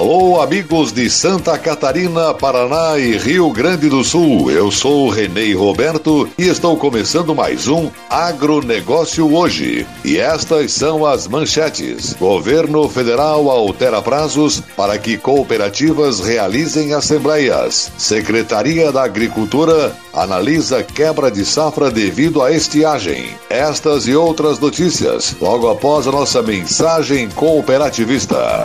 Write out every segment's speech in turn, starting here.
Alô, amigos de Santa Catarina, Paraná e Rio Grande do Sul. Eu sou Renê Roberto e estou começando mais um Agronegócio Hoje. E estas são as manchetes. Governo Federal altera prazos para que cooperativas realizem assembleias. Secretaria da Agricultura analisa quebra de safra devido à estiagem. Estas e outras notícias logo após a nossa mensagem cooperativista.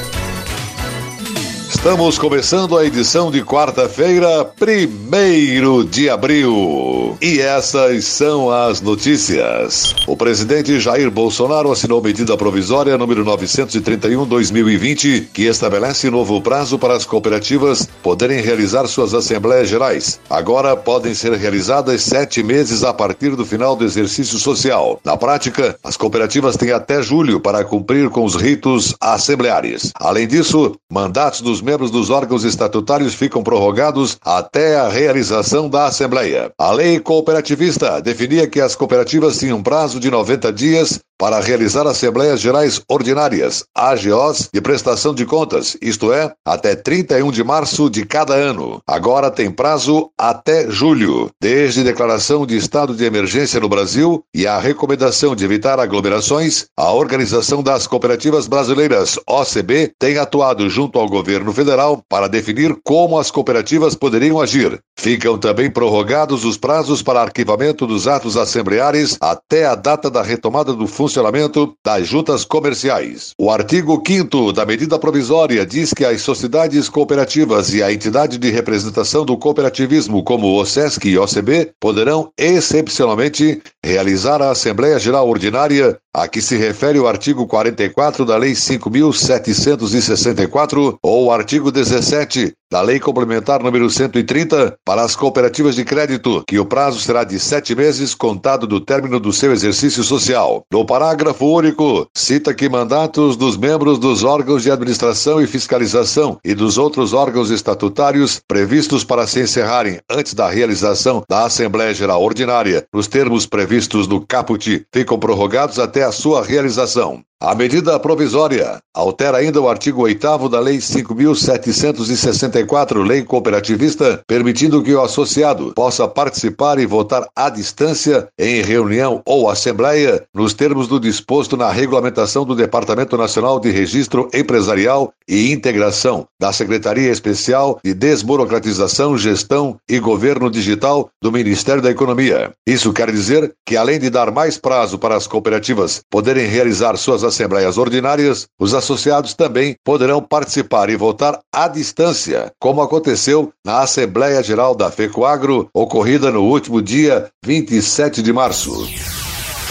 Estamos começando a edição de quarta-feira, primeiro de abril. E essas são as notícias. O presidente Jair Bolsonaro assinou medida provisória número 931-2020, que estabelece novo prazo para as cooperativas poderem realizar suas assembleias gerais. Agora podem ser realizadas sete meses a partir do final do exercício social. Na prática, as cooperativas têm até julho para cumprir com os ritos assembleares. Além disso, mandatos dos membros dos órgãos estatutários ficam prorrogados até a realização da Assembleia. A lei cooperativista definia que as cooperativas tinham prazo de 90 dias para realizar Assembleias Gerais Ordinárias, AGOs, de prestação de contas, isto é, até 31 de março de cada ano. Agora tem prazo até julho. Desde declaração de estado de emergência no Brasil e a recomendação de evitar aglomerações, a Organização das Cooperativas Brasileiras, OCB, tem atuado junto ao governo federal para definir como as cooperativas poderiam agir. Ficam também prorrogados os prazos para arquivamento dos atos assembleares até a data da retomada do funcionamento das juntas comerciais. O artigo 5 da medida provisória diz que as sociedades cooperativas e a entidade de representação do cooperativismo, como o SESC e OCB, poderão excepcionalmente realizar a Assembleia Geral Ordinária a que se refere o artigo 44 da Lei 5.764 ou o artigo 17 da Lei Complementar número 130 para as cooperativas de crédito, que o prazo será de sete meses contado do término do seu exercício social. No parágrafo único, cita que mandatos dos membros dos órgãos de administração e fiscalização e dos outros órgãos estatutários previstos para se encerrarem antes da realização da Assembleia Geral Ordinária, nos termos previstos no caput, ficam prorrogados até a sua realização. A medida provisória altera ainda o artigo 8 da Lei 5.764, Lei Cooperativista, permitindo que o associado possa participar e votar à distância em reunião ou assembleia, nos termos do disposto na regulamentação do Departamento Nacional de Registro Empresarial e Integração, da Secretaria Especial de Desburocratização, Gestão e Governo Digital do Ministério da Economia. Isso quer dizer que, além de dar mais prazo para as cooperativas poderem realizar suas assembleias ordinárias, os associados também poderão participar e votar à distância, como aconteceu na Assembleia Geral da FECOAGRO, ocorrida no último dia 27 de março.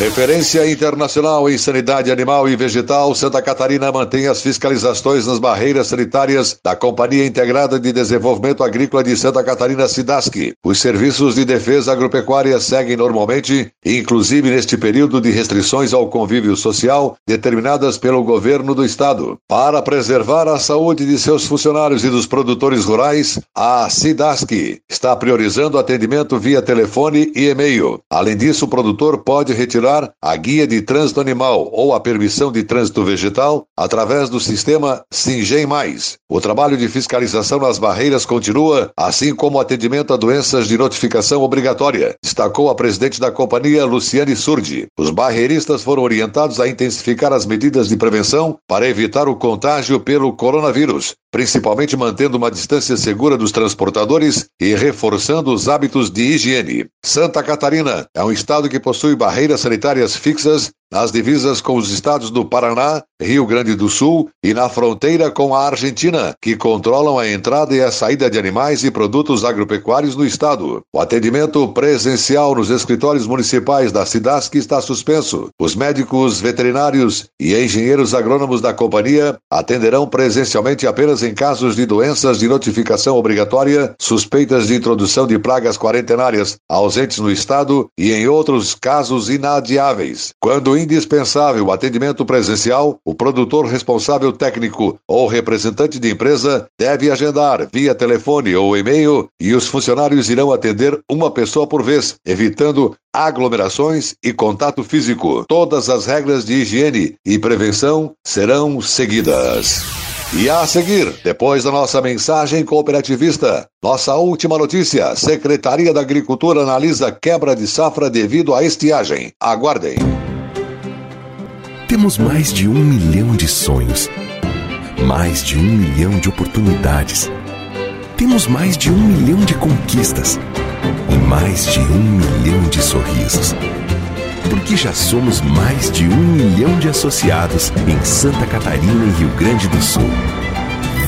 Referência internacional em sanidade animal e vegetal, Santa Catarina mantém as fiscalizações nas barreiras sanitárias da Companhia Integrada de Desenvolvimento Agrícola de Santa Catarina, SIDASC. Os serviços de defesa agropecuária seguem normalmente, inclusive neste período de restrições ao convívio social determinadas pelo governo do estado. Para preservar a saúde de seus funcionários e dos produtores rurais, a SIDASC está priorizando atendimento via telefone e e-mail. Além disso, o produtor pode retirar a guia de trânsito animal ou a permissão de trânsito vegetal através do sistema Singem Mais. O trabalho de fiscalização nas barreiras continua, assim como o atendimento a doenças de notificação obrigatória, destacou a presidente da companhia, Luciane Surdi. Os barreiristas foram orientados a intensificar as medidas de prevenção para evitar o contágio pelo coronavírus, principalmente mantendo uma distância segura dos transportadores e reforçando os hábitos de higiene. Santa Catarina é um estado que possui barreiras sanitárias fixas nas divisas com os estados do Paraná, Rio Grande do Sul e na fronteira com a Argentina, que controlam a entrada e a saída de animais e produtos agropecuários no estado. O atendimento presencial nos escritórios municipais da Cidasc está suspenso. Os médicos veterinários e engenheiros agrônomos da companhia atenderão presencialmente apenas em casos de doenças de notificação obrigatória, suspeitas de introdução de pragas quarentenárias ausentes no estado e em outros casos inadiáveis. Quando indispensável atendimento presencial, o produtor responsável técnico ou representante de empresa deve agendar via telefone ou e-mail e os funcionários irão atender uma pessoa por vez, evitando aglomerações e contato físico. Todas as regras de higiene e prevenção serão seguidas. E a seguir, depois da nossa mensagem cooperativista, nossa última notícia: Secretaria da Agricultura analisa quebra de safra devido à estiagem. Aguardem. Temos mais de um milhão de sonhos, mais de um milhão de oportunidades. Temos mais de um milhão de conquistas e mais de um milhão de sorrisos. Porque já somos mais de um milhão de associados em Santa Catarina e Rio Grande do Sul.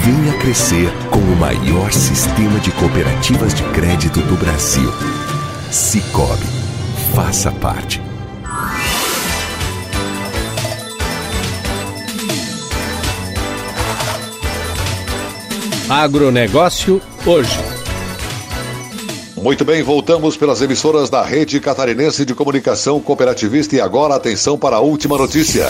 Venha crescer com o maior sistema de cooperativas de crédito do Brasil. Cicobi. Faça parte. Agronegócio hoje. Muito bem, voltamos pelas emissoras da Rede Catarinense de Comunicação Cooperativista e agora atenção para a última notícia.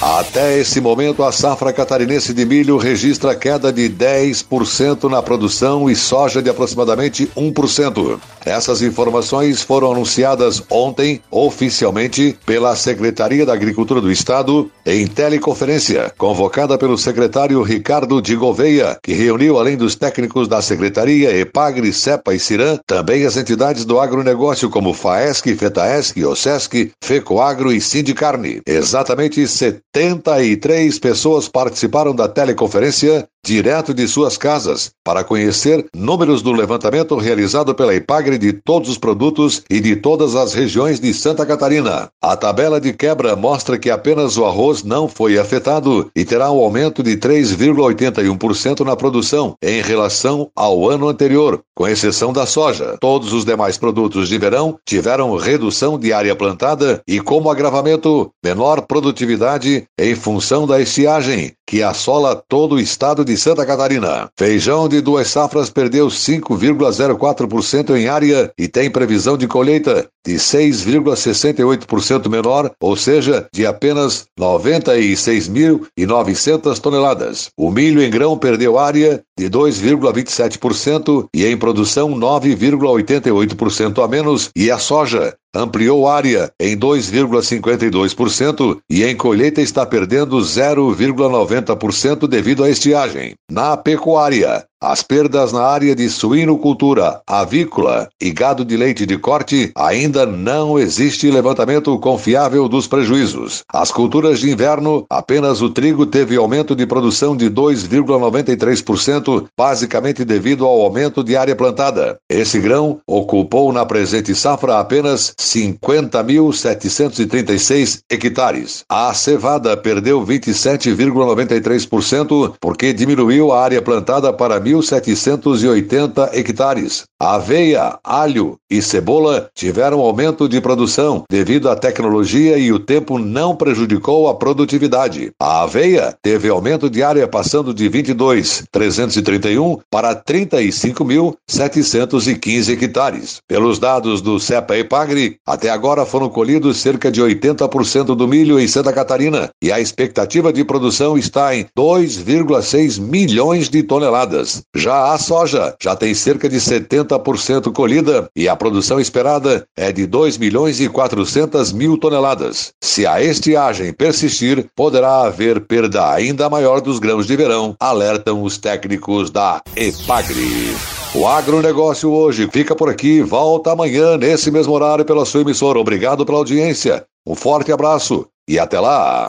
Até esse momento, a safra catarinense de milho registra queda de 10% na produção e soja de aproximadamente 1%. Essas informações foram anunciadas ontem, oficialmente, pela Secretaria da Agricultura do Estado, em teleconferência, convocada pelo secretário Ricardo de Gouveia, que reuniu, além dos técnicos da Secretaria, EPAGRE, CEPA e CIRAM, também as entidades do agronegócio como FAESC, FETAESC, OSESC, FECOAGRO e Sindicarne. Exatamente 73 pessoas participaram da teleconferência direto de suas casas para conhecer números do levantamento realizado pela Ipagre de todos os produtos e de todas as regiões de Santa Catarina. A tabela de quebra mostra que apenas o arroz não foi afetado e terá um aumento de 3,81% na produção em relação ao ano anterior, com exceção da soja. Todos os demais produtos de verão tiveram redução de área plantada e como agravamento, menor produtividade em função da estiagem, que assola todo o estado de Santa Catarina. Feijão de duas safras perdeu 5,04% em área e tem previsão de colheita de 6,68% menor, ou seja, de apenas 96.900 toneladas. O milho em grão perdeu área de 2,27% e em produção 9,88% a menos, e a soja ampliou área em 2,52% e em colheita está perdendo 0,90% devido à estiagem. Na pecuária, as perdas na área de suinocultura, avícola e gado de leite de corte ainda não existe levantamento confiável dos prejuízos. As culturas de inverno, apenas o trigo teve aumento de produção de 2,93%, basicamente devido ao aumento de área plantada. Esse grão ocupou na presente safra apenas 50.736 hectares. A cevada perdeu 27,93% porque diminuiu a área plantada para 1.780 hectares. Aveia, alho e cebola tiveram aumento de produção devido à tecnologia e o tempo não prejudicou a produtividade. A aveia teve aumento de área passando de 22.331 para 35.715 hectares. Pelos dados do CEPA e Pagre, até agora foram colhidos cerca de 80% do milho em Santa Catarina e a expectativa de produção está em 2,6 milhões de toneladas. Já a soja já tem cerca de 70% colhida e a produção esperada é de 2 milhões e 400 mil toneladas. Se a estiagem persistir, poderá haver perda ainda maior dos grãos de verão, alertam os técnicos da EPAGRE. O agronegócio hoje fica por aqui, volta amanhã nesse mesmo horário pela sua emissora. Obrigado pela audiência. Um forte abraço e até lá!